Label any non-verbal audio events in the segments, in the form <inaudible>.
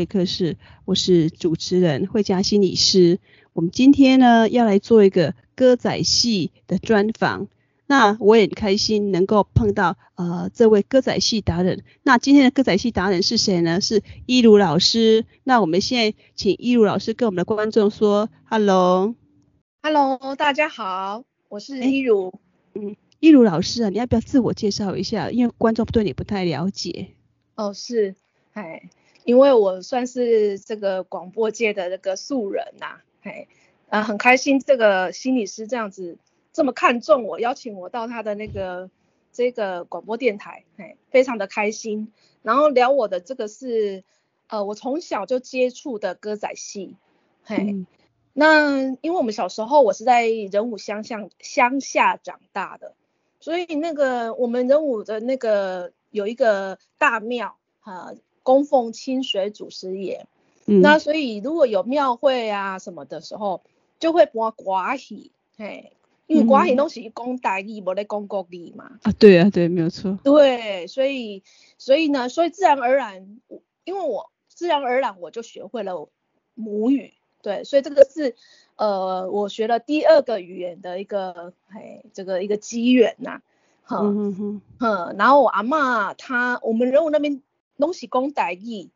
会客室，我是主持人惠嘉心理师。我们今天呢要来做一个歌仔戏的专访，那我也很开心能够碰到呃这位歌仔戏达人。那今天的歌仔戏达人是谁呢？是一如老师。那我们现在请一如老师跟我们的观众说，Hello，Hello，大家好，我是一如。嗯，一如老师啊，你要不要自我介绍一下？因为观众对你不太了解。哦，是，哎。因为我算是这个广播界的那个素人呐、啊，嘿，啊，很开心这个心理师这样子这么看重我，邀请我到他的那个这个广播电台，嘿，非常的开心。然后聊我的这个是，呃，我从小就接触的歌仔戏，嘿，嗯、那因为我们小时候我是在仁武乡下乡下长大的，所以那个我们仁武的那个有一个大庙，哈。供奉清水祖师爷，嗯、那所以如果有庙会啊什么的时候，就会播寡戏，嘿，因为寡戏都是讲台语，无咧讲国语嘛。啊，对啊，对，没有错。对，所以所以呢，所以自然而然，因为我自然而然我就学会了母语，对，所以这个是呃我学了第二个语言的一个嘿，这个一个机缘呐，哼哼哼，哼，然后我阿嬷她，我们人物那边。拢是讲台语，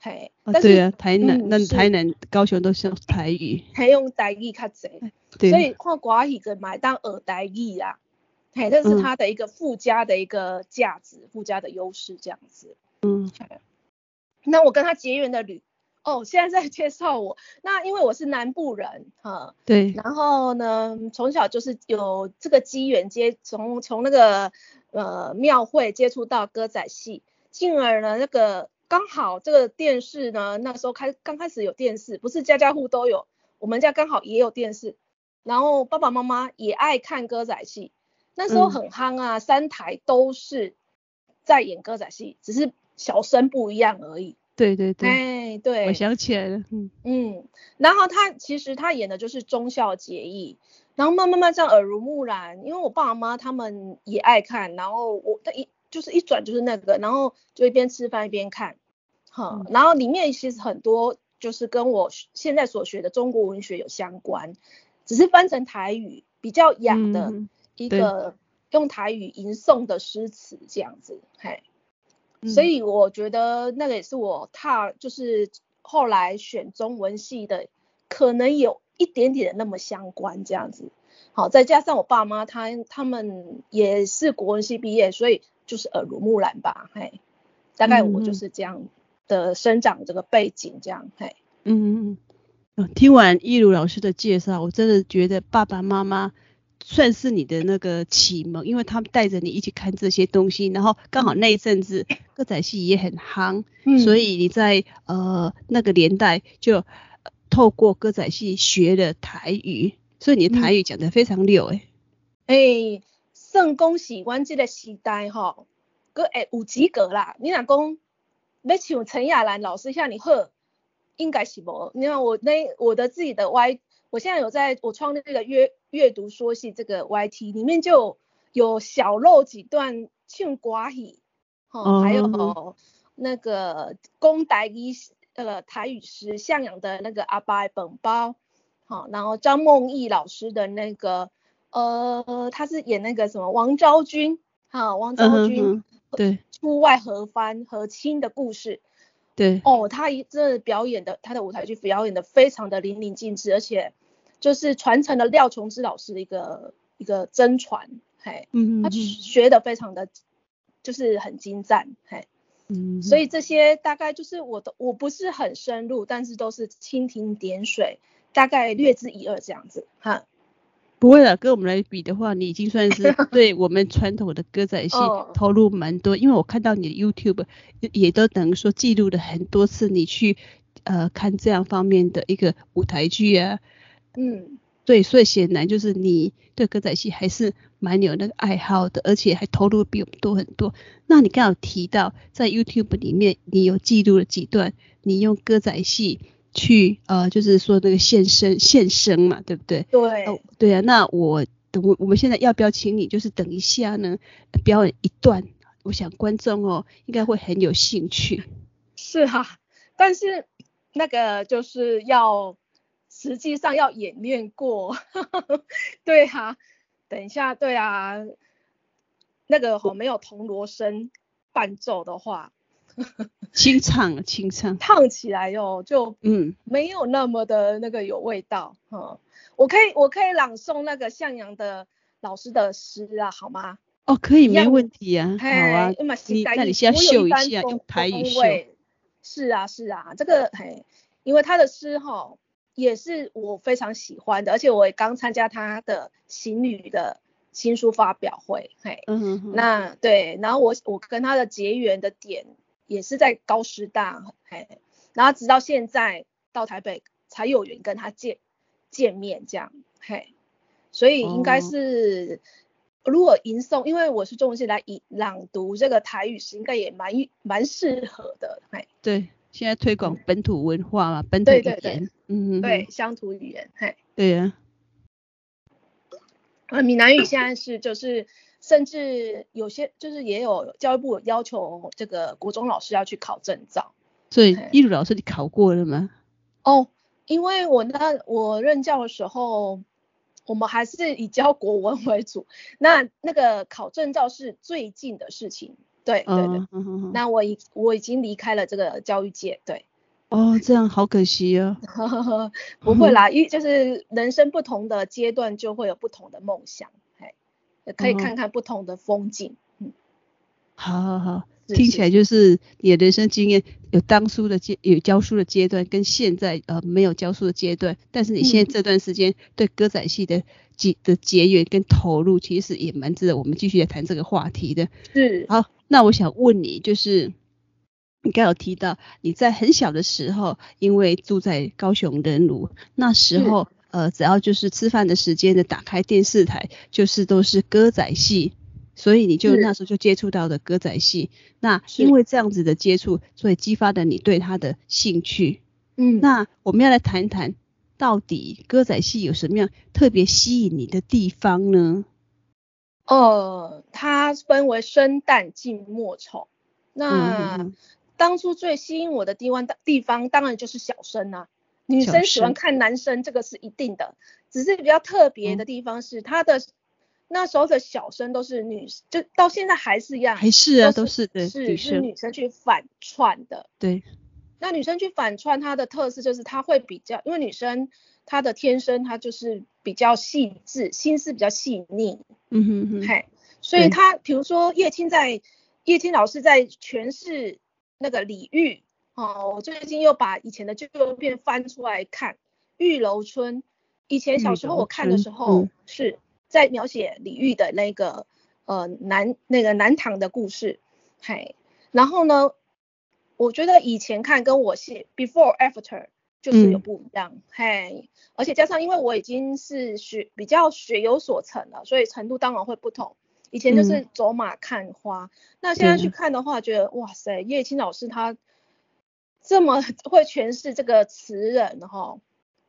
嘿，啊对啊，台南、那台南、高雄都是用台语，还用台语较侪，所以看歌戏个买当学台语啊，嘿，这是它的一个附加的一个价值，附加的优势这样子。嗯，那我跟他结缘的旅，哦，现在在介绍我，那因为我是南部人，哈，对，然后呢，从小就是有这个机缘接，从从那个呃庙会接触到歌仔戏。进而呢，那个刚好这个电视呢，那时候开刚开始有电视，不是家家户都有，我们家刚好也有电视，然后爸爸妈妈也爱看歌仔戏，那时候很夯啊，嗯、三台都是在演歌仔戏，只是小生不一样而已。对对对，哎对，我想起来了，嗯嗯，然后他其实他演的就是忠孝节义，然后慢慢慢这样耳濡目染，因为我爸妈他们也爱看，然后我他一。就是一转就是那个，然后就一边吃饭一边看，哈、嗯，然后里面其实很多就是跟我现在所学的中国文学有相关，只是翻成台语比较雅的一个用台语吟诵的诗词这样子，嘿，嗯、所以我觉得那个也是我踏就是后来选中文系的，可能有一点点的那么相关这样子，好，再加上我爸妈他他们也是国文系毕业，所以。就是耳濡目染吧，嘿，大概我就是这样的生长这个背景，这样，嘿，嗯嗯嗯，听完一如老师的介绍，我真的觉得爸爸妈妈算是你的那个启蒙，因为他们带着你一起看这些东西，然后刚好那一阵子歌仔戏也很夯，嗯、所以你在呃那个年代就透过歌仔戏学了台语，所以你的台语讲得非常溜，哎、嗯，哎、欸。算讲是阮这个时代吼，阁会有及格啦。你若讲要像陈亚兰老师遐尔好，应该是无。你看我那我的自己的 Y，我现在有在我创立这个阅阅读说戏这个 YT 里面就有，小露几段唱歌戏，吼、哦，还有那个公台语呃台语诗向阳的那个阿伯本包，好，然后张梦艺老师的那个。呃，他是演那个什么王昭君，哈，王昭君，嗯、对，出外和番和亲的故事，对，哦，他一这表演的他的舞台剧表演的非常的淋漓尽致，而且就是传承了廖琼枝老师的一个一个真传，嘿，嗯，他学的非常的就是很精湛，嘿，嗯，所以这些大概就是我的我不是很深入，但是都是蜻蜓点水，大概略知一二这样子，哈。不会了，跟我们来比的话，你已经算是 <laughs> 对我们传统的歌仔戏投入蛮多。因为我看到你的 YouTube 也都等于说记录了很多次你去呃看这样方面的一个舞台剧啊。嗯，对，所以显然就是你对歌仔戏还是蛮有那个爱好的，而且还投入比我们多很多。那你刚好提到在 YouTube 里面，你有记录了几段你用歌仔戏。去呃，就是说那个现身现身嘛，对不对？对，哦，对啊。那我等我我们现在要不要请你，就是等一下呢，表演一段？我想观众哦应该会很有兴趣。<laughs> 是哈，但是那个就是要实际上要演练过，<laughs> 对啊，等一下，对啊，那个哦没有铜锣声伴奏的话，清 <laughs> 唱清唱，唱起来哟就嗯。没有那么的那个有味道，嗯，我可以我可以朗诵那个向阳的老师的诗啊，好吗？哦，可以，没问题啊，好啊，你那你先秀一下用台语秀。是啊，是啊，这个嘿，因为他的诗哈也是我非常喜欢的，而且我也刚参加他的行旅的新书发表会，嘿，嗯哼哼，那对，然后我我跟他的结缘的点也是在高师大，嘿，然后直到现在到台北才有缘跟他见见面这样，嘿，所以应该是、哦、如果吟诵，因为我是中文系来吟朗读这个台语诗，应该也蛮蛮适合的，嘿。对，现在推广本土文化嘛，本土语言，对对对嗯，对，乡土语言，嘿，对呀、啊。呃，闽南语现在是就是，甚至有些就是也有教育部有要求这个国中老师要去考证照。所以，艺术老师你考过了吗？哦，因为我那我任教的时候，我们还是以教国文为主，那那个考证照是最近的事情。对对对，嗯嗯嗯、那我已我已经离开了这个教育界，对。哦，这样好可惜哦。<laughs> 不会啦，因为就是人生不同的阶段就会有不同的梦想，哎，也可以看看不同的风景。嗯，好好好，听起来就是你的人生经验有当书的阶有教书的阶段，跟现在呃没有教书的阶段，但是你现在这段时间对歌仔戏的结的结缘跟投入，其实也蛮值得我们继续来谈这个话题的。是，好。那我想问你，就是你刚有提到你在很小的时候，因为住在高雄仁鲁，那时候呃，只要就是吃饭的时间的打开电视台，就是都是歌仔戏，所以你就那时候就接触到的歌仔戏。那因为这样子的接触，所以激发了你对他的兴趣。嗯，那我们要来谈谈，到底歌仔戏有什么样特别吸引你的地方呢？呃，它分为生旦净末丑。那、嗯、当初最吸引我的地方，地方当然就是小生啊。女生喜欢看男生，这个是一定的。只是比较特别的地方是，他、嗯、的那时候的小生都是女，就到现在还是一样，还是啊，都是的，是是女生去反串的。对。那女生去反串，她的特色就是她会比较，因为女生她的天生她就是比较细致，心思比较细腻。嗯哼哼，嘿，所以她比如说叶青在叶青老师在诠释那个李煜哦，我最近又把以前的旧片翻出来看《玉楼春》，以前小时候我看的时候是在描写李煜的那个呃南那个南唐的故事，嘿，然后呢，我觉得以前看跟我写 before after。就是有不一样，嗯、嘿，而且加上因为我已经是学比较学有所成了，所以程度当然会不同。以前就是走马看花，嗯、那现在去看的话，觉得哇塞，叶青老师他这么会诠释这个词人哈，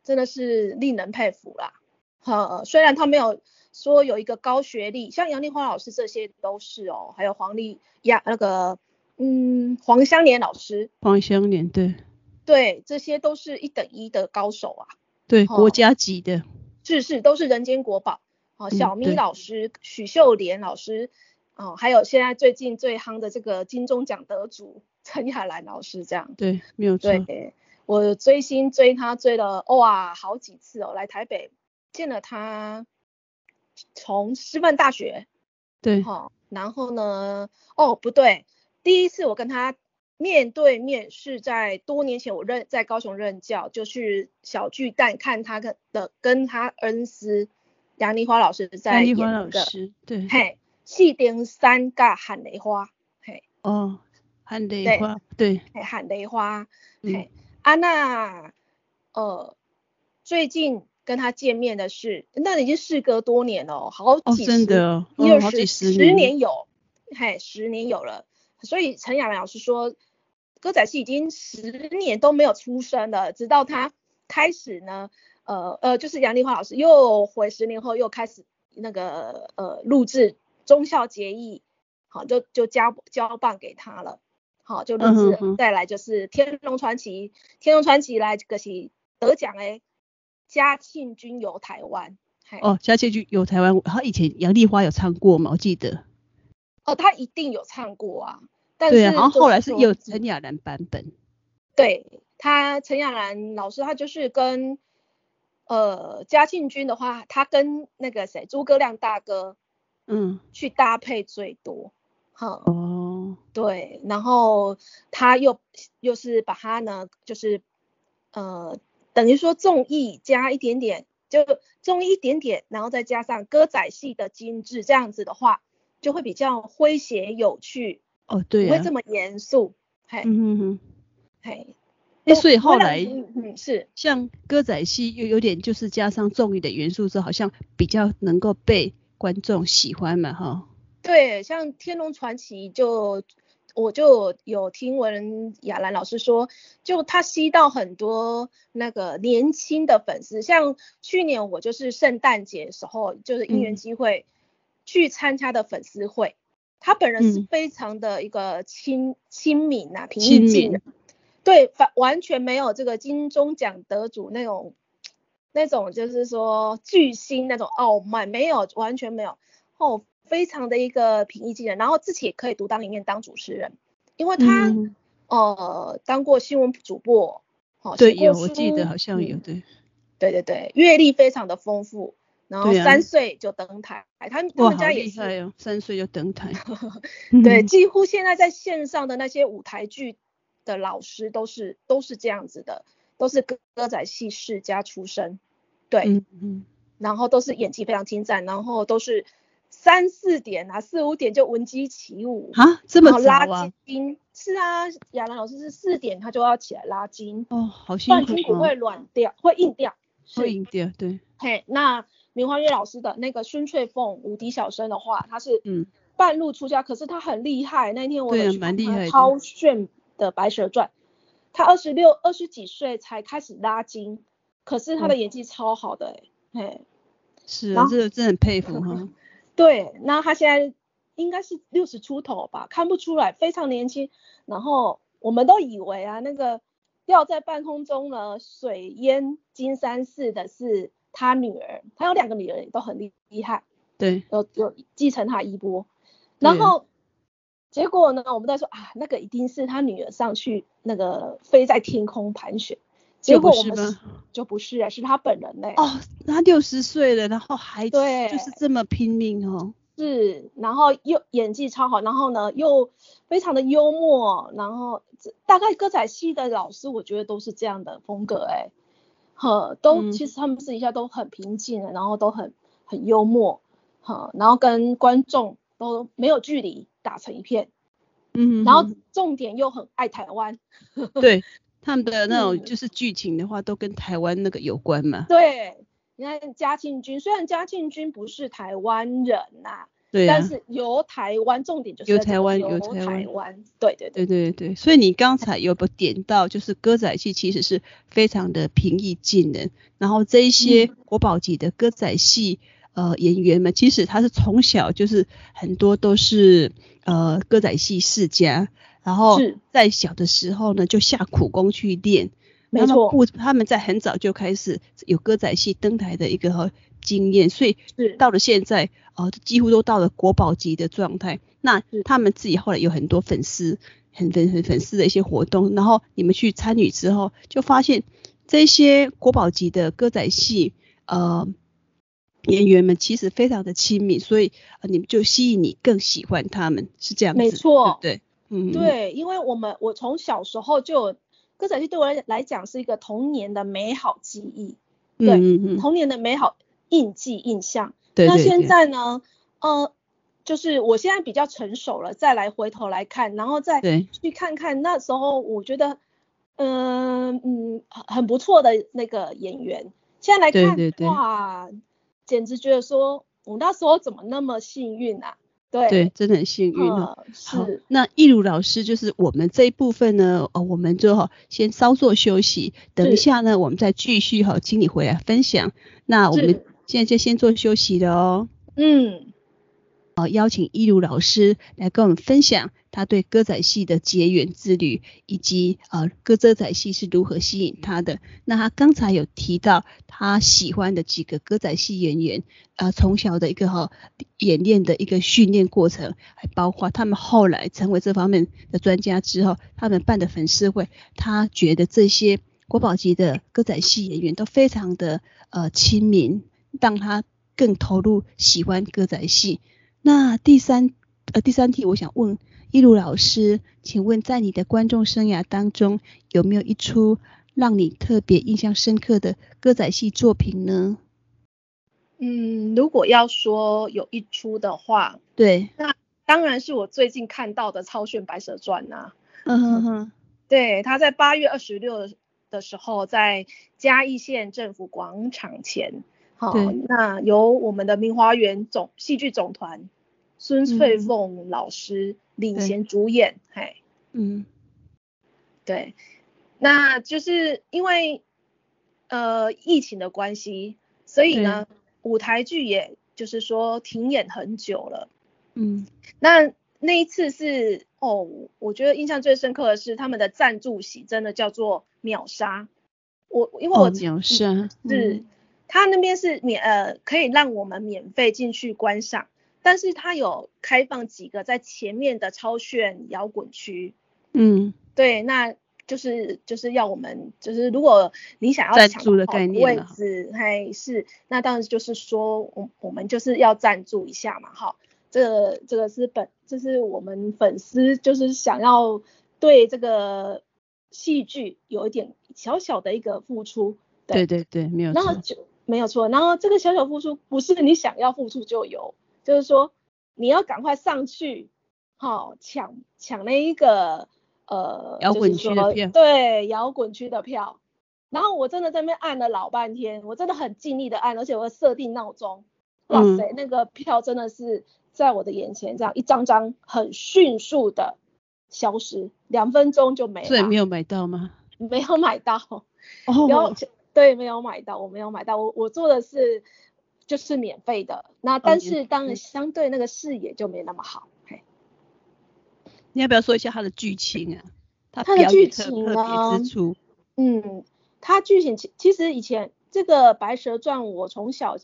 真的是令人佩服啦。哈，虽然他没有说有一个高学历，像杨丽花老师这些都是哦，还有黄丽呀那个嗯黄香莲老师，黄香莲对。对，这些都是一等一的高手啊。对，哦、国家级的。是是，都是人间国宝。哦，小咪老师、嗯、许秀莲老师，哦，还有现在最近最夯的这个金钟奖得主陈亚兰老师，这样。对，没有错。对，我追星追他追了哇好几次哦，来台北见了他，从师范大学。对。好、哦，然后呢？哦，不对，第一次我跟他。面对面是在多年前，我任在高雄任教，就是小巨蛋看他跟的跟他恩师杨丽花老师在演的。老师，对，嘿，戏丁三甲喊雷花，嘿，哦，喊雷花，对，嘿，喊雷花，嘿，安娜，呃，最近跟他见面的是，那已经事隔多年了，好几十，哦、真的、哦，一二十十年有，嘿，十年有了，所以陈雅兰老师说。歌仔戏已经十年都没有出声了，直到他开始呢，呃呃，就是杨丽花老师又回十年后又开始那个呃录制忠孝节义，好就就交交棒给他了，好，就认识。嗯、再来就是《天龙传奇》，《天龙传奇》来这个是得奖诶，嘉庆君游台湾。哦，嘉庆君游台湾，他以前杨丽花有唱过吗？我记得。哦，他一定有唱过啊。但是对啊，然后后来是有陈雅兰版本。对他，陈雅兰老师，他就是跟呃嘉庆君的话，他跟那个谁诸葛亮大哥，嗯，去搭配最多。好、嗯、哦，对，然后他又又是把他呢，就是呃等于说综艺加一点点，就综艺一点点，然后再加上歌仔戏的精致，这样子的话就会比较诙谐有趣。哦，对、啊，不会这么严肃，嘿，嗯哼哼，嘿，哎，所以后来，嗯，是像歌仔戏又有点就是加上综艺的元素之后，好像比较能够被观众喜欢嘛，哈。对，像《天龙传奇》就我就有听闻雅兰老师说，就他吸到很多那个年轻的粉丝，像去年我就是圣诞节的时候，就是因缘机会去参加的粉丝会。嗯他本人是非常的一个亲亲、嗯、民啊，平易近人，对，反完全没有这个金钟奖得主那种那种就是说巨星那种傲慢，没有，完全没有，哦，非常的一个平易近人，然后自己也可以独当一面当主持人，因为他、嗯、呃当过新闻主播，哦，对，有我记得好像有，对，对对对，阅历非常的丰富。然后三岁就登台，啊、他们他们家也是，哦、三岁就登台。<laughs> 对，<laughs> 几乎现在在线上的那些舞台剧的老师都是都是这样子的，都是歌歌仔戏世家出身。对，嗯嗯，然后都是演技非常精湛，然后都是三四点啊，四五点就闻鸡起舞啊，这么早啊？拉筋，是啊，亚兰老师是四点他就要起来拉筋。哦，好辛苦，不然筋骨会软掉，会硬掉。会硬掉，对。嘿，那。明华月老师的那个孙翠凤无敌小生的话，他是嗯半路出家，嗯、可是他很厉害。那天我有去看他超炫的《白蛇传》，他二十六二十几岁才开始拉筋，可是他的演技超好的哎、欸，嘿，是啊，这个真的很佩服 <laughs> 哈。对，那他现在应该是六十出头吧，看不出来，非常年轻。然后我们都以为啊，那个吊在半空中呢，水淹金山寺的是。他女儿，他有两个女儿，都很厉厉害，对，有有继承他衣钵。然后结果呢，我们在说啊，那个一定是他女儿上去那个飞在天空盘旋，结果我们是就不是啊，是他本人嘞。哦，他六十岁了，然后还对，就是这么拼命哦。是，然后又演技超好，然后呢又非常的幽默，然后大概歌仔戏的老师，我觉得都是这样的风格哎。呵，都其实他们私底下都很平静的，然后都很很幽默，呵，然后跟观众都没有距离，打成一片，嗯，然后重点又很爱台湾，对，他们的那种就是剧情的话，都跟台湾那个有关嘛。对，你看嘉庆君，虽然嘉庆君不是台湾人呐、啊。对、啊，但是由台湾，重点就是由台湾，由台湾，对对对。对对对。所以你刚才有不点到，就是歌仔戏其实是非常的平易近人，然后这一些国宝级的歌仔戏、嗯、呃演员们，其实他是从小就是很多都是呃歌仔戏世家，然后在小的时候呢就下苦功去练，没错，不他们在很早就开始有歌仔戏登台的一个。经验，所以到了现在，呃，几乎都到了国宝级的状态。那他们自己后来有很多粉丝，很粉很粉丝的一些活动，然后你们去参与之后，就发现这些国宝级的歌仔戏，呃，演员们其实非常的亲密，所以呃，你们就吸引你更喜欢他们，是这样子，没错，对，嗯，对，因为我们我从小时候就歌仔戏对我来来讲是一个童年的美好记忆，对，童年的美好。印记印象，对对对，那现在呢？呃，就是我现在比较成熟了，再来回头来看，然后再去看看那时候，我觉得，嗯、呃、嗯，很不错的那个演员，现在来看，哇，简直觉得说，我那时候怎么那么幸运啊？对对，真的很幸运哦。嗯、好，那易如老师就是我们这一部分呢，哦，我们就好先稍作休息，等一下呢，我们再继续哈，请你回来分享。那我们。现在就先做休息了哦。嗯。呃，邀请一如老师来跟我们分享他对歌仔戏的结缘之旅，以及呃歌仔戏是如何吸引他的。那他刚才有提到他喜欢的几个歌仔戏演员，呃，从小的一个哈、演练的一个训练过程，还包括他们后来成为这方面的专家之后，他们办的粉丝会，他觉得这些国宝级的歌仔戏演员都非常的呃亲民，让他更投入喜欢歌仔戏。那第三呃第三题，我想问一如老师，请问在你的观众生涯当中，有没有一出让你特别印象深刻的歌仔戏作品呢？嗯，如果要说有一出的话，对，那当然是我最近看到的《超炫白蛇传》呐。嗯哼哼，对，他在八月二十六的时候，在嘉义县政府广场前。好，那由我们的明华园总戏剧总团孙翠凤老师领衔主演，嘿，嗯，对，那就是因为呃疫情的关系，所以呢舞台剧也就是说停演很久了，嗯，那那一次是哦，我觉得印象最深刻的是他们的赞助席真的叫做秒杀，我因为我秒杀是。他那边是免呃可以让我们免费进去观赏，但是他有开放几个在前面的超炫摇滚区，嗯，对，那就是就是要我们就是如果你想要抢的概念位置，还是那当然就是说我我们就是要赞助一下嘛，哈，这个这个是本这是我们粉丝就是想要对这个戏剧有一点小小的一个付出，对。对对，没有错。没有错，然后这个小小付出不是你想要付出就有，就是说你要赶快上去，好、哦、抢抢那一个呃摇滚区的票，对摇滚区的票。然后我真的在那边按了老半天，我真的很尽力的按，而且我设定闹钟，哇塞，嗯、那个票真的是在我的眼前这样一张张很迅速的消失，两分钟就没了。所以没有买到吗？没有买到，哦。然后对，没有买到，我没有买到，我我做的是就是免费的，那但是当然相对那个视野就没那么好。嘿，你要不要说一下它的剧情啊？它的剧情啊，嗯，它剧情其其实以前这个《白蛇传》我从小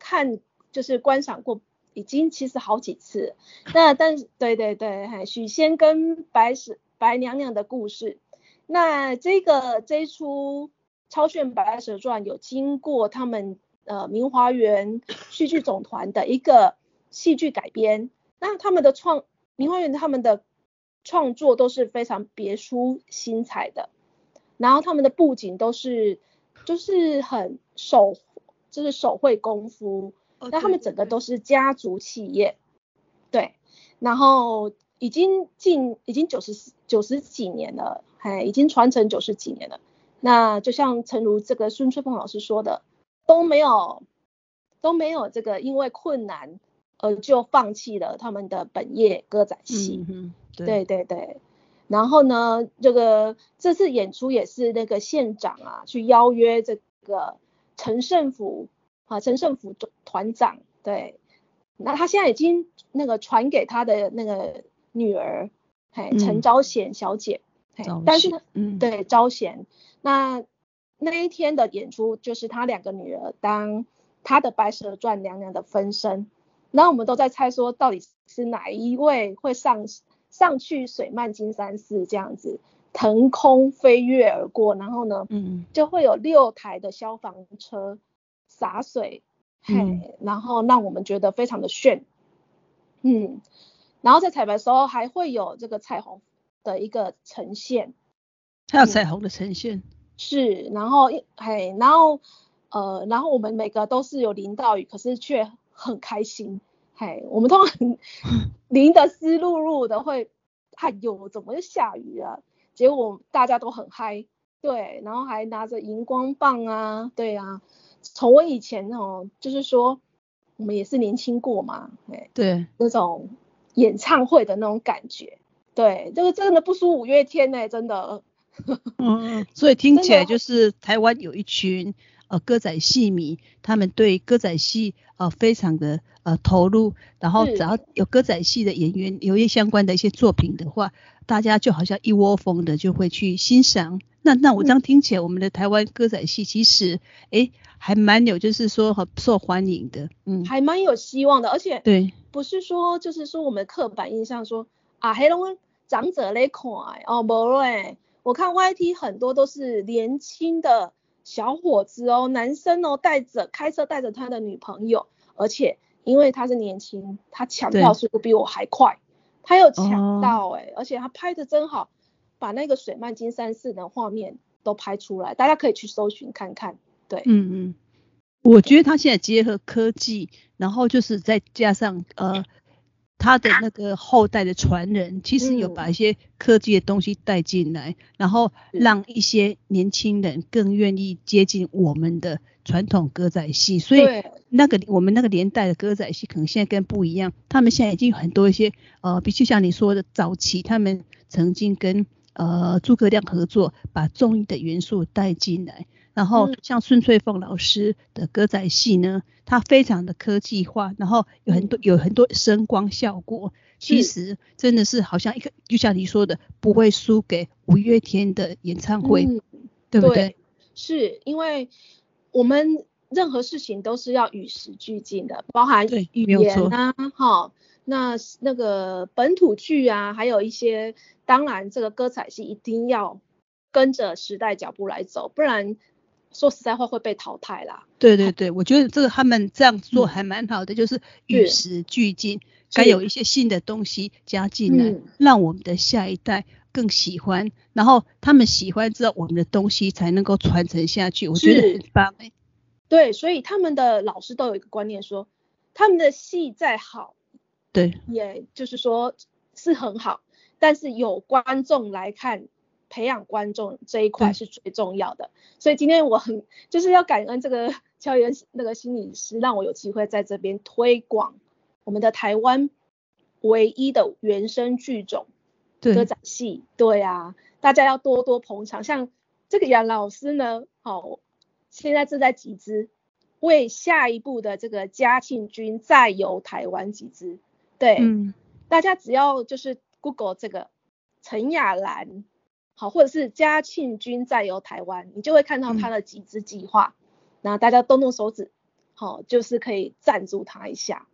看就是观赏过，已经其实好几次。那但是对对对，嘿，许仙跟白蛇白娘娘的故事，那这个这一出。超炫白蛇传有经过他们呃明华园戏剧总团的一个戏剧改编，那他们的创明华园他们的创作都是非常别出心裁的，然后他们的布景都是就是很手就是手绘功夫，那、他们整个都是家族企业，对，然后已经近已经九十九十几年了，哎，已经传承九十几年了。那就像诚如这个孙翠凤老师说的，都没有都没有这个因为困难而就放弃了他们的本业歌仔戏。嗯对，对对对。然后呢，这个这次演出也是那个县长啊去邀约这个陈胜福啊，陈胜福团长。对，那他现在已经那个传给他的那个女儿，嘿，陈昭贤小姐。嗯、但是呢，嗯，对，昭贤。那那一天的演出就是他两个女儿当他的白蛇传娘娘的分身，然后我们都在猜说到底是哪一位会上上去水漫金山寺这样子腾空飞跃而过，然后呢，嗯，就会有六台的消防车洒水，嗯，嘿，然后让我们觉得非常的炫，嗯，然后在彩排的时候还会有这个彩虹的一个呈现，还有彩虹的呈现。嗯是，然后嘿，然后呃，然后我们每个都是有淋到雨，可是却很开心，嘿，我们通常 <laughs> 淋得湿漉漉的会，哎呦，怎么又下雨了？结果大家都很嗨，对，然后还拿着荧光棒啊，对啊，从我以前哦，就是说我们也是年轻过嘛，哎，对，那种演唱会的那种感觉，对，这个真的不输五月天呢，真的。<laughs> 嗯，所以听起来就是台湾有一群呃歌仔戏迷，他们对歌仔戏呃非常的呃投入，然后只要有歌仔戏的演员有一些相关的一些作品的话，大家就好像一窝蜂的就会去欣赏。那那我这样听起来，我们的台湾歌仔戏其实哎还蛮有，就是说很受欢迎的，嗯，还蛮有希望的，而且对，不是说就是说我们刻板印象说啊黑龙。长者来看哦，不嘞，我看 YT 很多都是年轻的小伙子哦，男生哦，带着开车带着他的女朋友，而且因为他是年轻，他抢票速度比我还快，他有抢到哎、欸，而且他拍的真好，把那个水漫金山寺的画面都拍出来，大家可以去搜寻看看。对，嗯嗯，我觉得他现在结合科技，然后就是再加上呃。他的那个后代的传人，其实有把一些科技的东西带进来，嗯，然后让一些年轻人更愿意接近我们的传统歌仔戏。所以那个我们那个年代的歌仔戏，可能现在跟不一样。他们现在已经有很多一些呃，比如像你说的早期，他们曾经跟呃诸葛亮合作，把中医的元素带进来。然后像孙翠凤老师的歌仔戏呢，它非常的科技化，然后有很多有很多声光效果，其实真的是好像一个，就像你说的，不会输给五月天的演唱会，嗯、对不对？对，是因为我们任何事情都是要与时俱进的，包含语言啊，哈，那那个本土剧啊，还有一些，当然这个歌仔戏一定要跟着时代脚步来走，不然。说实在话会被淘汰啦。对对对，我觉得这个他们这样做还蛮好的，嗯、就是与时俱进，该有一些新的东西加进来，让我们的下一代更喜欢，然后他们喜欢之后，我们的东西才能够传承下去。我觉得很棒哎。对，所以他们的老师都有一个观念说，他们的戏再好，对，也就是说是很好，但是有观众来看。培养观众这一块是最重要的，所以今天我很就是要感恩这个 <laughs> 乔妍那个心理师，让我有机会在这边推广我们的台湾唯一的原生剧种歌仔戏。对啊，大家要多多捧场。像这个杨老师呢，好，现在正在集资，为下一步的这个嘉庆君再游台湾集资。对，嗯，大家只要就是 Google 这个陈雅兰。好，或者是嘉庆君再游台湾，你就会看到他的集资计划，那、嗯、大家动动手指，好，就是可以赞助他一下。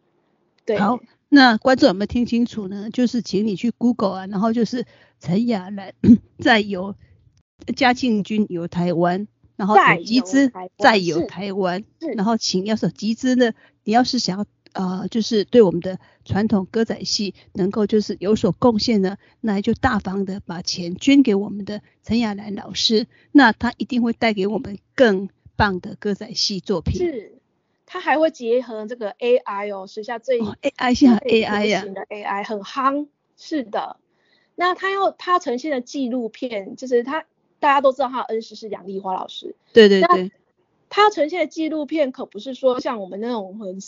对，好，那观众有没有听清楚呢？就是请你去 Google 啊，然后就是陈雅兰再 <clears throat> 游嘉庆君游台湾，然后集资再游台湾，然后请要是集资呢，你要是想要。呃，就是对我们的传统歌仔戏能够就是有所贡献呢，那就大方的把钱捐给我们的陈亚兰老师，那他一定会带给我们更棒的歌仔戏作品。是，他还会结合这个 AI 哦，时下最 AI 现在 AI 呀，的 AI 很夯。是的，那他要他呈现的纪录片，就是他大家都知道他的恩师是杨丽花老师。对对对。他呈现的纪录片可不是说像我们那种很。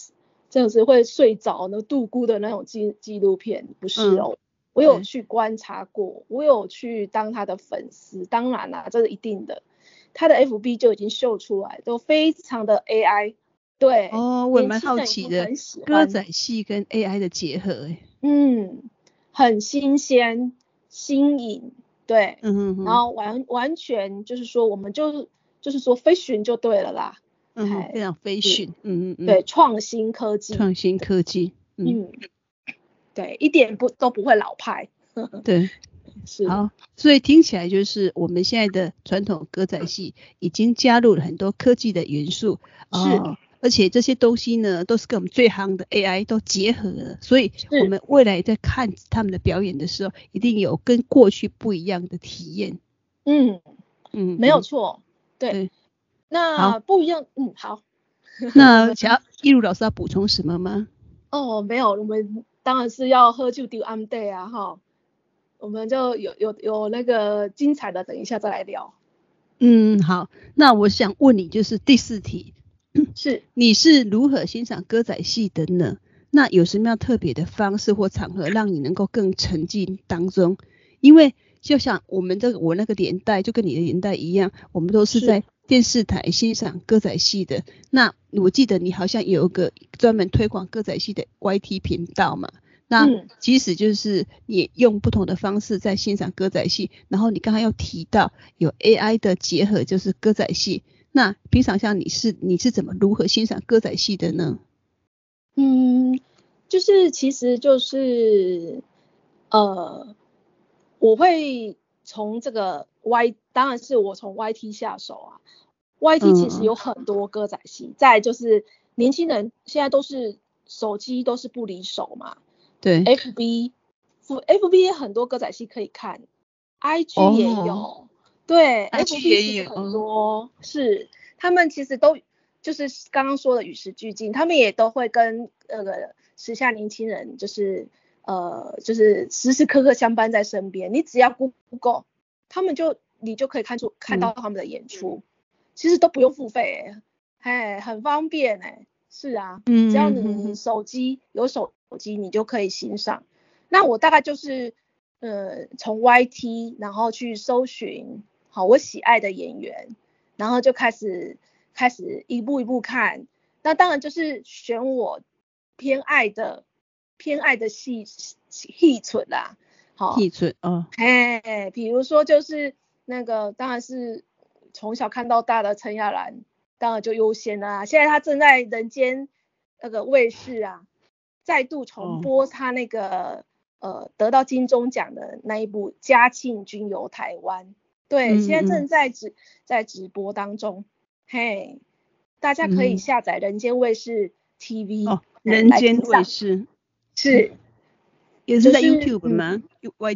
真的是会睡着呢，度孤的那种纪纪录片，不是哦、嗯。我有去观察过，我有去当他的粉丝，当然啦、啊，这是一定的。他的 FB 就已经秀出来，都非常的 AI。对，哦，我也蛮好奇的，歌仔戏跟 AI 的结合，哎，嗯，很新鲜、新颖，对，嗯哼哼，然后完完全就是说，我们就就是说飞寻就对了啦。嗯，非常飞讯，嗯嗯嗯，对，创新科技，创新科技，嗯，嗯对，一点不都不会老派，<laughs> 对，是，好，所以听起来就是我们现在的传统歌仔戏已经加入了很多科技的元素，是，哦、而且这些东西呢都是跟我们最夯的 AI 都结合了，所以我们未来在看他们的表演的时候，一定有跟过去不一样的体验，嗯嗯，没有错，对。对那不一样，嗯，好。<laughs> 那想要一如老师要补充什么吗？哦，没有，我们当然是要喝酒丢安 day 啊，哈。我们就有有有那个精彩的，等一下再来聊。嗯，好。那我想问你，就是第四题，是 <clears throat> 你是如何欣赏歌仔戏的呢？那有什么样特别的方式或场合，让你能够更沉浸当中？因为就像我们这个我那个年代，就跟你的年代一样，我们都是在电视台欣赏歌仔戏的。那我记得你好像有一个专门推广歌仔戏的 YT 频道嘛？那即使就是你用不同的方式在欣赏歌仔戏，然后你刚刚又提到有 AI 的结合，就是歌仔戏。那平常像你是你是怎么如何欣赏歌仔戏的呢？嗯，就是其实就是呃，我会从这个 Y，当然是我从 YT 下手啊。YT 其实有很多歌仔戏，嗯、再就是年轻人现在都是手机都是不离手嘛。对，FB，FB 也很多歌仔戏可以看，IG 也有，哦、对，FB 也有很多，是。他们其实都就是刚刚说的与时俱进，他们也都会跟那个时下年轻人就是呃就是时时刻刻相伴在身边，你只要 Google，他们就你就可以看出看到他们的演出，嗯、其实都不用付费，哎，很方便哎，是啊，嗯，只要你手机有手。手机你就可以欣赏。那我大概就是，呃，从 YT 然后去搜寻，好，我喜爱的演员，然后就开始开始一步一步看。那当然就是选我偏爱的偏爱的戏戏存啦，好，戏存哦，哎，比如说就是那个当然是从小看到大的陈亚兰，当然就优先啦。现在他正在人间那个卫视啊。再度重播他那个、哦、呃得到金钟奖的那一部《嘉庆君游台湾》，对，嗯、现在正在直在直播当中，嘿，大家可以下载人间卫视 TV，、人间卫视是也是在 YouTube 吗？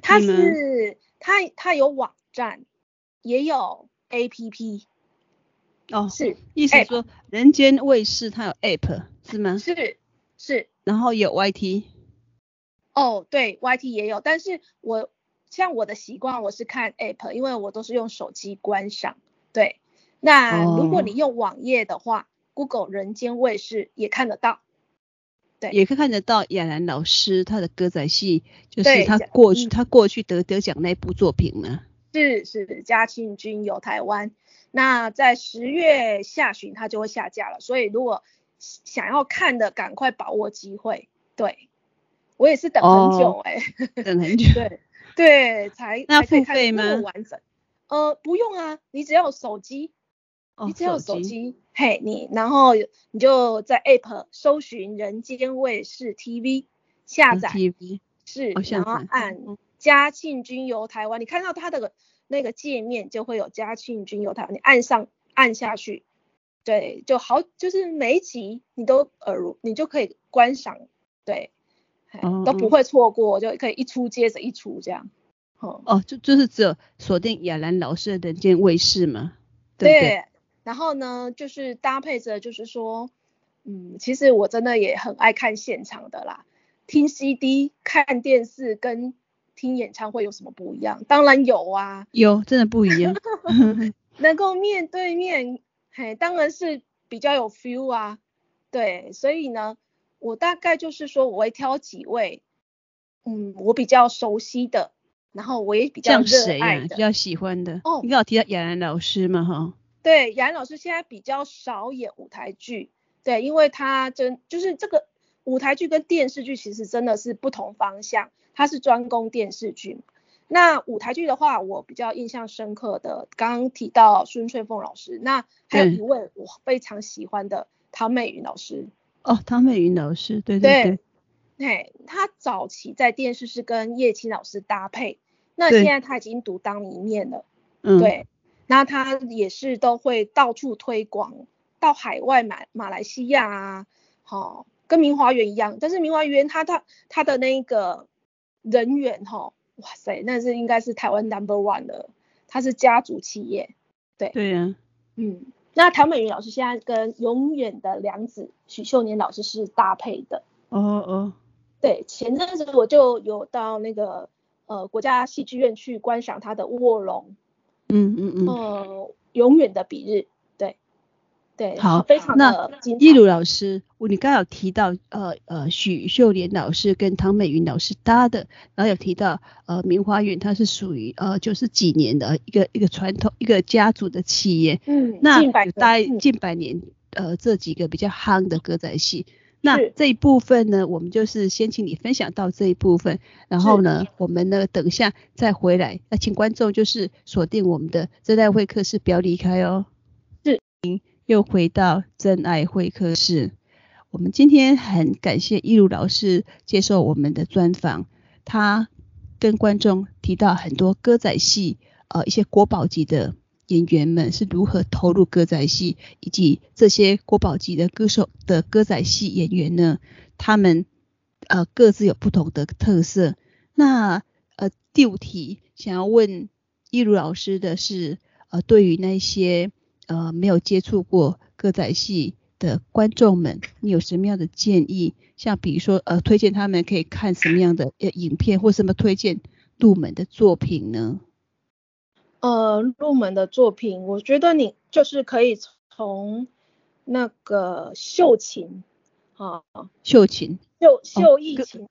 它是它它有网站，也有 APP，哦，是意思说人间卫视它有 App 是吗？是是。然后有 YT，哦，对，YT 也有，但是我像我的习惯，我是看 App，因为我都是用手机观赏。对，那如果你用网页的话、哦、，Google 人间卫视也看得到。对，也可以看得到亚兰老师他的歌仔戏，就是他过去他过去得得奖那部作品呢。是是，嘉庆君游台湾。那在十月下旬它就会下架了，所以如果想要看的，赶快把握机会。对，我也是等很久哎、欸哦，<laughs> 等很久。对对，才那付费吗？完整。呃，不用啊，你只要有手机，哦、你只要有手机，嘿，你然后你就在 App 搜寻人间卫视 TV 下载是、哦，然后按嘉庆君游台湾，你看到它的那个界面就会有嘉庆君游台湾，你按上按下去。对，就好，就是每一集你都耳濡，你就可以观赏，对，嗯、都不会错过，就可以一出接着一出这样。哦，哦就就是只有锁定亚兰老师的人间卫视嘛，对，对，对。然后呢，就是搭配着，就是说，嗯，其实我真的也很爱看现场的啦。听 CD 看电视跟听演唱会有什么不一样？当然有啊，有，真的不一样。<laughs> 能够面对面。嘿，当然是比较有 feel 啊，对，所以呢，我大概就是说，我会挑几位，嗯，我比较熟悉的，然后我也比较热爱的，比较喜欢的。哦，你刚好提到亚兰老师嘛，哈。对，亚兰老师现在比较少演舞台剧，对，因为他真就是这个舞台剧跟电视剧其实真的是不同方向，他是专攻电视剧。那舞台剧的话，我比较印象深刻的，刚刚提到孙翠凤老师，那还有一位我非常喜欢的唐美云老师。哦，唐美云老师，对对对。对，他早期在电视是跟叶青老师搭配，那现在他已经独当一面了。嗯。对，那他也是都会到处推广，到海外马马来西亚啊，好、哦，跟明华园一样，但是明华园他他他的那个人员哈。哦哇塞，那是应该是台湾 number one 的，他是家族企业，对。对呀、啊，嗯，那唐美云老师现在跟永远的良子许秀年老师是搭配的。哦哦。对，前阵子我就有到那个呃国家戏剧院去观赏他的卧龙。嗯嗯嗯。呃，永远的彼日，对。好，非常。那一如老师，我你刚刚有提到呃呃许秀莲老师跟唐美云老师搭的，然后有提到呃明花园它是属于呃就是几年的一个一个传统一个家族的企业，嗯，那近百大近百年、嗯、呃这几个比较夯的歌仔戏，那这一部分呢，我们就是先请你分享到这一部分，然后呢，我们呢等一下再回来，那请观众就是锁定我们的真爱会客室，不要离开哦。又回到真爱会客室，我们今天很感谢依如老师接受我们的专访。他跟观众提到很多歌仔戏，呃，一些国宝级的演员们是如何投入歌仔戏，以及这些国宝级的歌手的歌仔戏演员呢，他们呃各自有不同的特色。那呃第五题想要问依如老师的是，呃，对于那些。呃，没有接触过歌仔戏的观众们，你有什么样的建议？像比如说，呃，推荐他们可以看什么样的呃影片，或什么推荐入门的作品呢？呃，入门的作品，我觉得你就是可以从那个秀琴啊，秀琴，秀秀艺琴，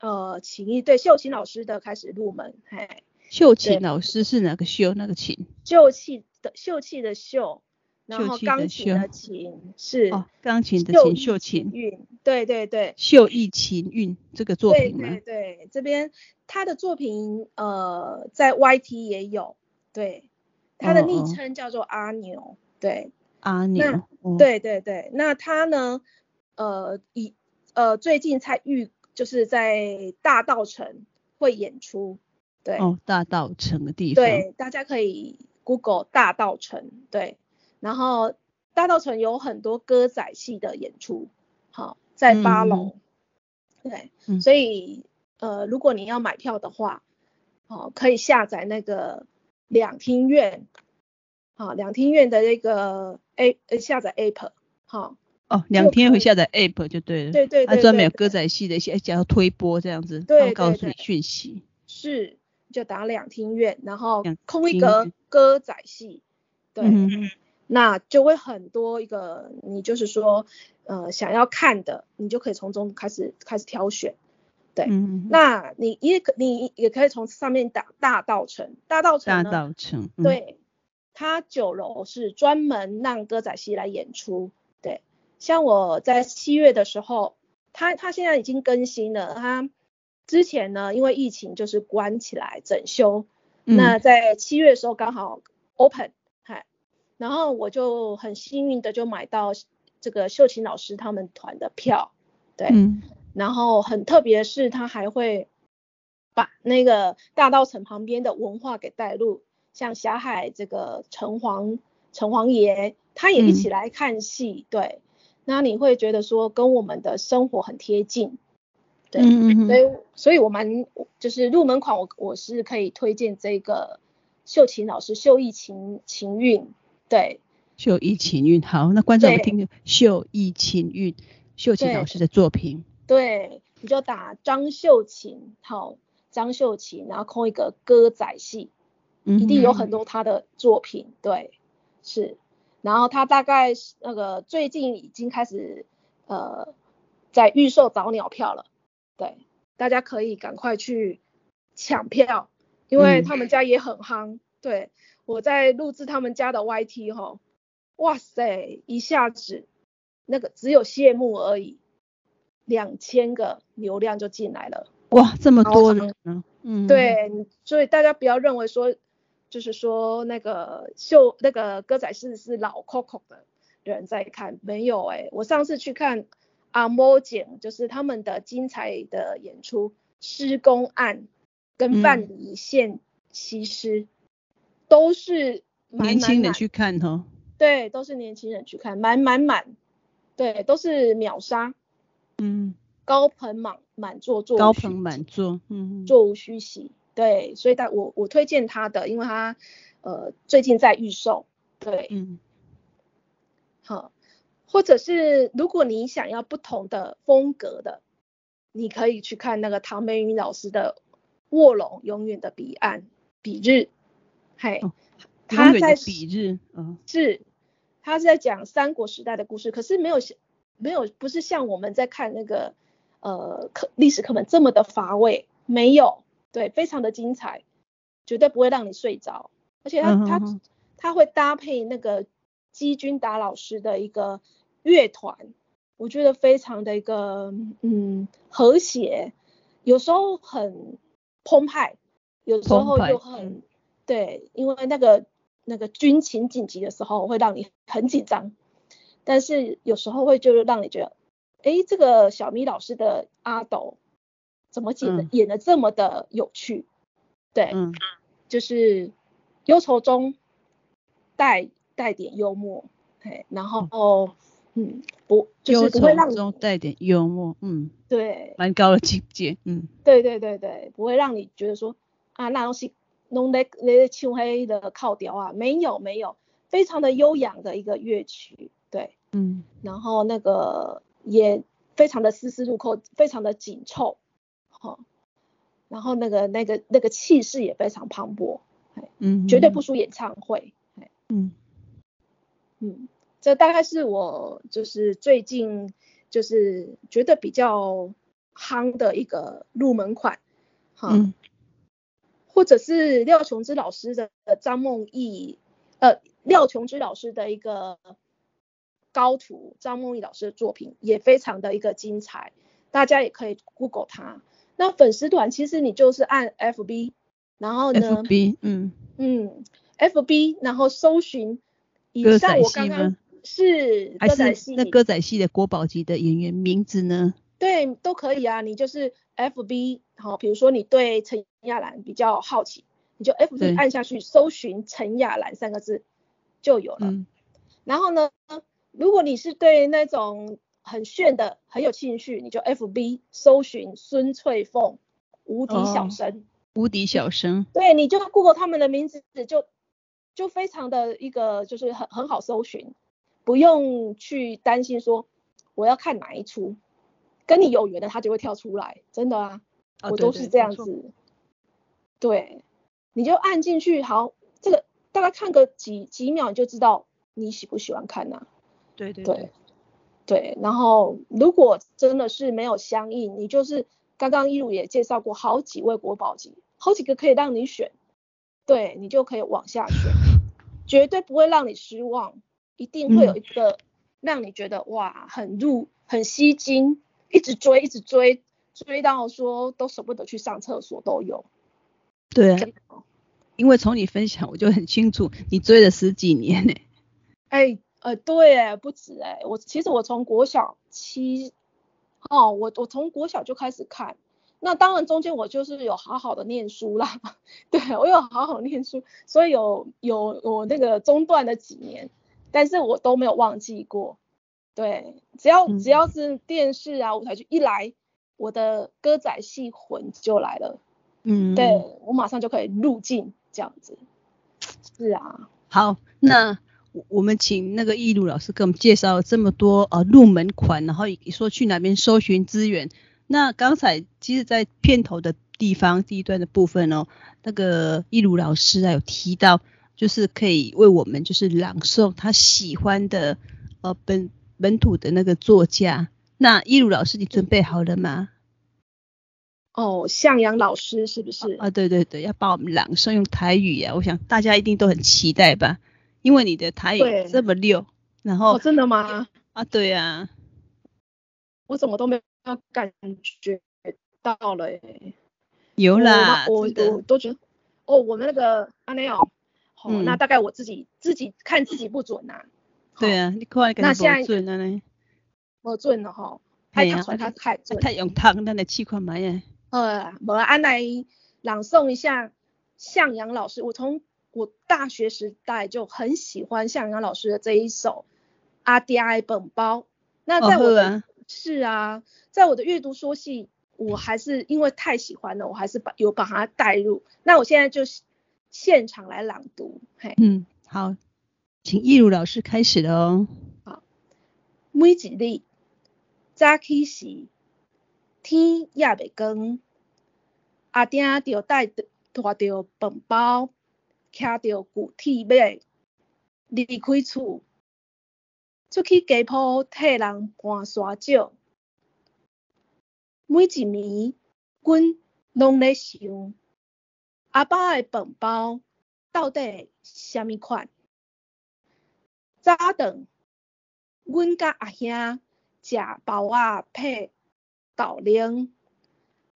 哦、呃，琴艺对秀琴老师的开始入门，嘿。秀琴老师是哪个秀？那个琴？秀气的秀气的秀，然后钢琴的琴是哦，钢琴的琴秀琴韵，对对对，秀逸琴韵这个作品吗？对对对，这边他的作品呃在 YT 也有，对，他的昵称叫做阿牛，哦、对，阿牛，哦、对对对，那他呢呃以呃最近才遇就是在大道城会演出。对哦，大道城的地方。对，大家可以 Google 大道城。对，然后大道城有很多歌仔戏的演出，好，在八楼。嗯、对、嗯，所以呃，如果你要买票的话，哦，可以下载那个两厅院，好，两厅院的那个 A 呃下载 App，好。哦，两厅会下载 App 就对了。对对对，对。它专门有歌仔戏的一些，只要推播这样子，对，告诉你讯息。是。就打两厅院，然后空一格歌仔戏，对、嗯，那就会很多一个，你就是说，呃，想要看的，你就可以从中开始开始挑选，对，嗯、那你也可你也可以从上面打大道城，大道城呢，大道城、嗯，对，它九楼是专门让歌仔戏来演出，对，像我在七月的时候，它它现在已经更新了，它。之前呢，因为疫情就是关起来整修，嗯、那在七月的时候刚好 open，嗨，然后我就很幸运的就买到这个秀琴老师他们团的票，对，嗯、然后很特别是他还会把那个大道城旁边的文化给带入，像霞海这个城隍城隍爷，他也一起来看戏，嗯，对，那你会觉得说跟我们的生活很贴近。对，嗯、所以所以我们就是入门款，我我是可以推荐这个秀琴老师秀艺琴琴韵，对，秀艺琴韵，好，那观众们听听秀艺琴韵，秀琴老师的作品，对，你就打张秀琴，好，张秀琴，然后空一个歌仔戏，一定有很多他的作品，对，是，然后他大概那个最近已经开始呃在预售早鸟票了。对，大家可以赶快去抢票，因为他们家也很夯。嗯、对，我在录制他们家的 YT 哈，哇塞，一下子那个只有谢幕而已，两千个流量就进来了。哇，这么多呢？嗯，对，所以大家不要认为说，就是说那个秀那个歌仔戏是老 Coco 的人在看，没有哎、欸，我上次去看。阿摩简就是他们的精彩的演出，施工案跟范蠡献西施、嗯、都是年轻人去看哈，对，都是年轻人去看，满满满，对，都是秒杀，嗯，高朋满满座座，高朋满座，嗯，座无虚席，对，所以大我我推荐他的，因为他呃最近在预售，对，嗯，好。或者是如果你想要不同的风格的，你可以去看那个唐美云老师的《卧龙永远的彼岸彼日》，嘿，他在彼日，嗯，是，他是在讲三国时代的故事，可是没有没有不是像我们在看那个呃课历史课本这么的乏味，没有，对，非常的精彩，绝对不会让你睡着，而且他他他会搭配那个基军达老师的一个乐团，我觉得非常的一个嗯和谐，有时候很澎湃，有时候又很对，因为那个。那个军情紧急的时候会让你很紧张，但是有时候会就是让你觉得，哎，这个小咪老师的阿斗怎么演的、嗯、演的这么的有趣？对，嗯、就是忧愁中带带点幽默，嘿，然后嗯，不就是不会让你中带点幽默，嗯，对，蛮高的境界，嗯，对对对对，不会让你觉得说啊那东西。弄那那青黑的靠调啊，没有没有，非常的悠扬的一个乐曲，对，嗯，然后那个也非常的丝丝入扣，非常的紧凑，哈、哦，然后那个那个那个气势也非常磅礴，嗯，绝对不输演唱会，嗯。嗯，这大概是我就是最近就是觉得比较夯的一个入门款，哈、或者是廖琼枝老师的张梦忆，呃，廖琼枝老师的一个高徒张梦忆老师的作品也非常的一个精彩，大家也可以 Google 他。那粉丝团其实你就是按 FB，然后呢，FB，嗯。嗯，FB，然后搜寻以上我刚刚是歌仔戏，那歌仔戏的国宝级的演员名字呢？对，都可以啊，你就是 FB，好，比如说你对陈亚兰比较好奇，你就 FB 按下去搜寻陈亚兰三个字就有了。嗯、然后呢，如果你是对那种很炫的很有兴趣，你就 FB 搜寻孙翠凤无敌小生。哦、无敌小生。对，你就 Google 他们的名字就就非常的一个就是很很好搜寻，不用去担心说我要看哪一出。跟你有缘的，他就会跳出来，真的啊，啊我都是这样子。对，你就按进去，好，这个大概看个几几秒，你就知道你喜不喜欢看呐、啊。对对对，对，对，然后如果真的是没有相应，你就是刚刚一如也介绍过好几位国宝级，好几个可以让你选，对，你就可以往下选，绝对不会让你失望，一定会有一个让你觉得、嗯、哇很入很吸睛。一直追，一直追，追到说都舍不得去上厕所都有。对啊，因为从你分享我就很清楚，你追了十几年呢。哎，呃，对，哎，不止哎，我其实我从国小七，哦，我我从国小就开始看，那当然中间我就是有好好的念书啦，<laughs> 对，我有好好念书，所以有有我那个中断了几年，但是我都没有忘记过。对，只要只要是电视啊、嗯、舞台剧一来，我的歌仔戏魂就来了。嗯，对，我马上就可以入镜这样子。是啊。好，那我们请那个易如老师给我们介绍这么多呃入门款，然后说去哪边搜寻资源。那刚才其实，在片头的地方第一段的部分哦，那个易如老师啊有提到，就是可以为我们就是朗诵他喜欢的呃本。本土的那个作家，那一如老师，你准备好了吗？哦，向阳老师是不是？啊，对对对，要把我们朗诵用台语呀，我想大家一定都很期待吧，因为你的台语这么溜，然后、哦、真的吗？啊，对呀、啊，我怎么都没有感觉到了诶。有啦，我我，我都觉得，哦，我们那个阿内哦嗯，那大概我自己自己看自己不准呐、啊。对啊，你看那现在准了呢，无准了吼，太阳出他太准，太用烫，咱来试看买呀。呃，无安来朗诵一下向阳老师，我从我大学时代就很喜欢向阳老师的这一首《阿爹爱本包》。那在我的、哦、是啊，在我的阅读说戏，我还是因为太喜欢了，我还是把有把它带入。那我现在就现场来朗读，嘿，嗯，好。请易如老师开始了哦。好，每一日早起时，天也未光，阿爹就带着带着饭包，骑着旧铁马离开厝，出去街铺替人搬沙石。每一暝，阮拢咧想，阿爸诶饭包到底虾米款？早顿，阮甲阿兄食包仔配豆奶，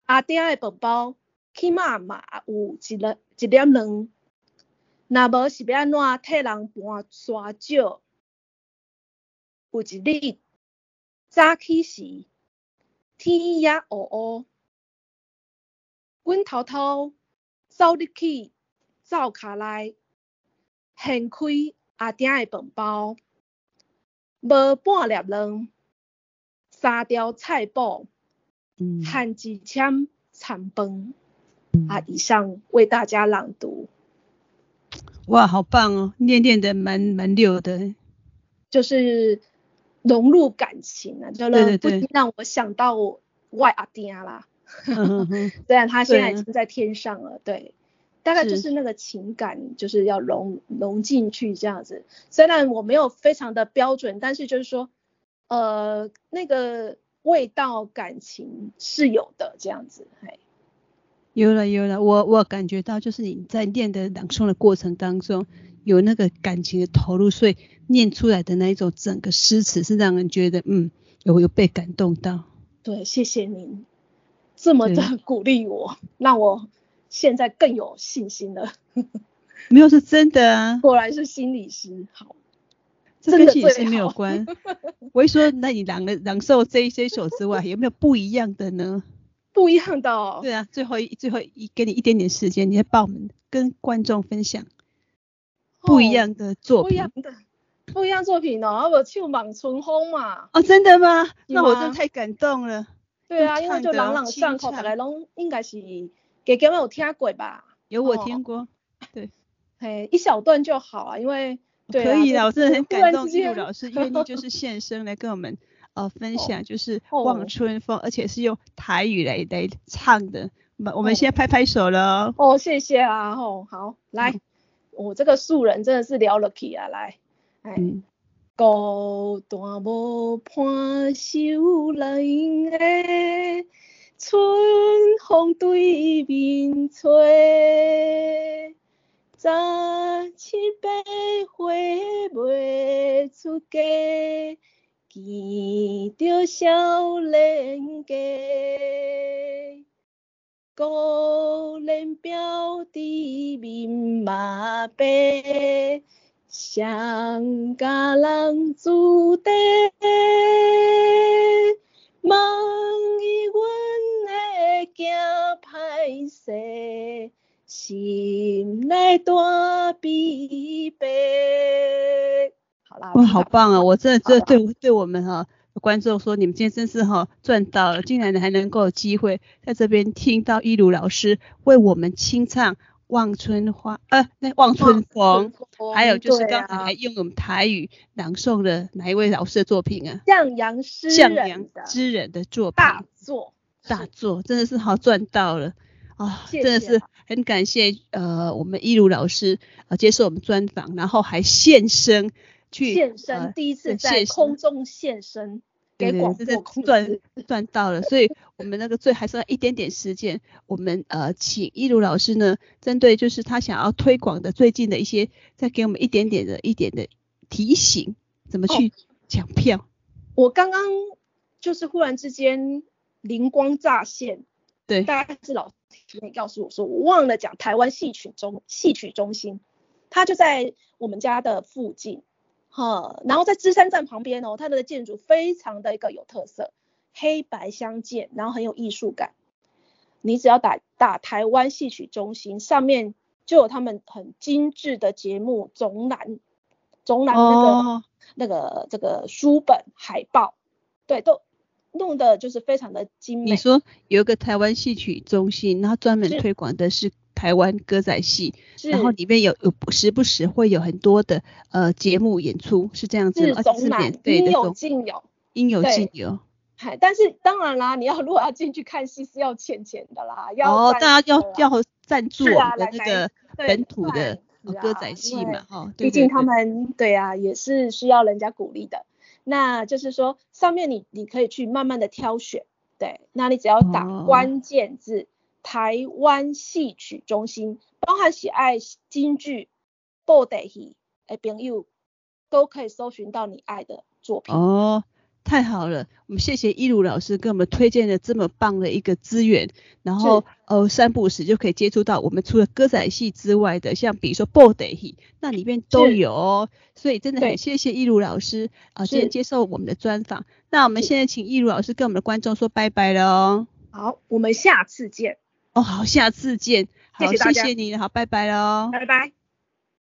阿爹诶饭包起码嘛有一粒一粒卵。若无是要安怎替人搬沙石？有一日早起时，天也乌乌，阮偷偷走入去灶骹内，掀开阿爹的饭包，无半粒卵，三条菜脯，和一堑残饭。啊，以上为大家朗读。哇，好棒哦！念念的蛮蛮溜的，就是融入感情啊，就是不禁让我想到我外阿爹啦。<laughs> 虽然他现在已经在天上了，对，大概就是那个情感，就是要融融进去这样子。虽然我没有非常的标准，但是就是说，呃，那个味道感情是有的这样子，嘿。有了有了，我我感觉到就是你在念的朗诵的过程当中有那个感情的投入，所以念出来的那一种整个诗词是让人觉得嗯有有被感动到。对，谢谢您这么的鼓励我，让我现在更有信心了。<laughs> 没有是真的啊，果然是心理师。好，这跟心理师没有关。我一说，那你朗的朗诵这一这一首之外，有没有不一样的呢？不一样的哦。对啊，最后一最后一给你一点点时间，你再帮我们跟观众分享不一样的作品。哦、不一样的，不一样作品哦，我唱《望春风》嘛。哦，真的吗？那我真的太感动了。对啊，因为就朗朗上口，大家拢应该是给给我有听过吧？有我听过。哦、对。嘿，一小段就好啊，因为可以的，我真的很感动，易如老师 <laughs> 愿意就是现身来跟我们。呃，分享就是《望春风》哦，而且是用台语来来唱的。我我们先拍拍手了。哦，谢谢啊，哦，好，来，嗯、我这个素人真的是聊了 k 啊，来，哎，孤单无伴手来的春风对面吹，早七八岁未出嫁。见着少年家，孤人表弟面马白，双家人住在，望伊阮的囝歹势，心内大悲悲。哇，好棒啊！我这这对对我们哈、啊、观众说，你们今天真是哈、啊、赚到了，竟然还能够有机会在这边听到一如老师为我们清唱《望春花》呃，那《望春风》，还有就是刚才还用我们台语朗诵的哪一位老师的作品啊？向阳诗人向阳诗人的作品，大作大作，真的是好赚到了啊！真的是很感谢呃我们一如老师呃接受我们专访，然后还现身。去现身，第一次在空中现身，给广播赚赚到了，所以我们那个最还剩一点点时间，我们呃请一如老师呢，针对就是他想要推广的最近的一些，再给我们一点点的一点的提醒，怎么去抢票？哦、我刚刚就是忽然之间灵光乍现，对，大概是老师告诉我说，我忘了讲台湾戏曲中戏曲中心，它就在我们家的附近。哈，然后在芝山站旁边哦，它的建筑非常的一个有特色，黑白相间，然后很有艺术感。你只要打打台湾戏曲中心，上面就有他们很精致的节目总览，总览那个、哦、那个这个书本海报，对，都弄得就是非常的精美。你说有一个台湾戏曲中心，然后专门推广的是。台湾歌仔戏，然后里面有有时不时会有很多的呃节目演出，是这样子吗？是免费的，应有尽有，应有尽有。嗨，但是当然啦，你要如果要进去看戏是要欠钱的啦，要哦，大家要要赞助我们的那个本土的歌仔戏嘛，哈，毕竟他们对啊，也是需要人家鼓励的。那就是说上面你你可以去慢慢的挑选，对，那你只要打关键字、哦、台湾戏曲中心，包含喜爱京剧、布袋戏的朋友，都可以搜寻到你爱的作品。哦。太好了，我们谢谢一如老师给我们推荐了这么棒的一个资源，然后呃三不五时就可以接触到我们除了歌仔戏之外的，像比如说布袋戏，那里面都有哦，所以真的很谢谢一如老师啊，今天接受我们的专访。那我们现在请一如老师跟我们的观众说拜拜了哦。好，我们下次见。哦，好，下次见。好，谢谢。谢谢你，好，拜拜喽。拜拜。